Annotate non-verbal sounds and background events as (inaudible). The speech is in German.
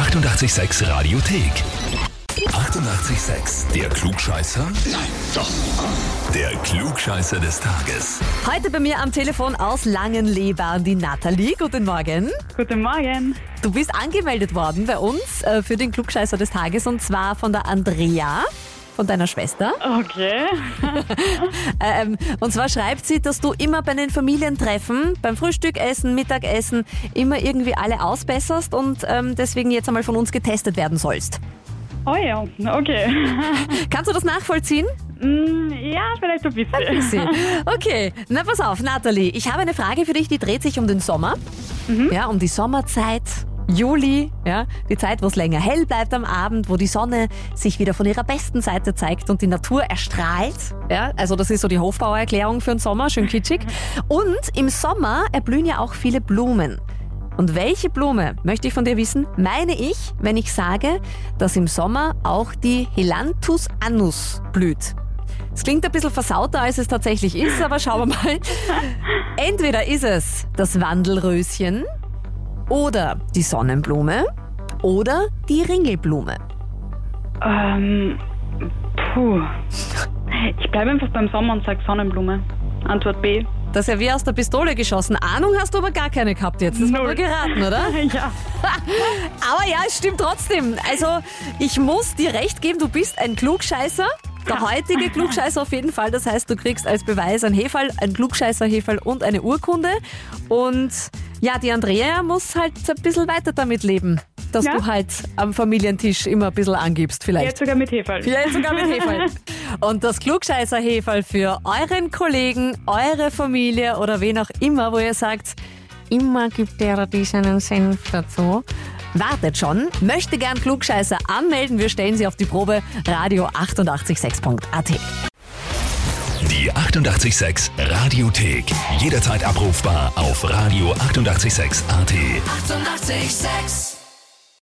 886 Radiothek. 88,6. Der Klugscheißer? Nein, doch. Der Klugscheißer des Tages. Heute bei mir am Telefon aus Langenleber die Nathalie. Guten Morgen. Guten Morgen. Du bist angemeldet worden bei uns äh, für den Klugscheißer des Tages und zwar von der Andrea. Von deiner Schwester. Okay. (laughs) Ähm, und zwar schreibt sie, dass du immer bei den Familientreffen, beim Frühstückessen, Mittagessen, immer irgendwie alle ausbesserst und ähm, deswegen jetzt einmal von uns getestet werden sollst. Oh ja, okay. (laughs) Kannst du das nachvollziehen? Mm, ja, vielleicht ein bisschen. Bisschen. Okay, na pass auf, Nathalie, ich habe eine Frage für dich, die dreht sich um den Sommer. Ja, um die Sommerzeit. Juli, ja, die Zeit, wo es länger hell bleibt am Abend, wo die Sonne sich wieder von ihrer besten Seite zeigt und die Natur erstrahlt. Ja, also das ist so die Hofbauererklärung für den Sommer, schön kitschig. Und im Sommer erblühen ja auch viele Blumen. Und welche Blume, möchte ich von dir wissen, meine ich, wenn ich sage, dass im Sommer auch die Helanthus annus blüht? Es klingt ein bisschen versauter, als es tatsächlich ist, aber schauen wir mal. (laughs) Entweder ist es das Wandelröschen oder die Sonnenblume oder die Ringelblume. Ähm, puh. Ich bleibe einfach beim Sommer und sage Sonnenblume. Antwort B. Das ist ja wie aus der Pistole geschossen. Ahnung hast du aber gar keine gehabt jetzt. Das Null. nur geraten, oder? (laughs) Ja. (laughs) Aber ja, es stimmt trotzdem. Also, ich muss dir recht geben, du bist ein Klugscheißer. Der heutige Klugscheißer auf jeden Fall. Das heißt, du kriegst als Beweis ein Hefall, ein Klugscheißer-Hefall und eine Urkunde. Und ja, die Andrea muss halt ein bisschen weiter damit leben, dass Ja. du halt am Familientisch immer ein bisschen angibst vielleicht. Jetzt sogar mit Hefall. Vielleicht sogar mit Hefall. (laughs) Und das klugscheißer Hefall für euren Kollegen, eure Familie oder wen auch immer, wo ihr sagt, immer gibt der die seinen Senf dazu. Wartet schon, möchte gern Klugscheißer anmelden, wir stellen sie auf die Probe radio 886.at. Die 88,6 Radiothek. Jederzeit abrufbar auf radio886.at. 88,6. Eighty-eight, sex.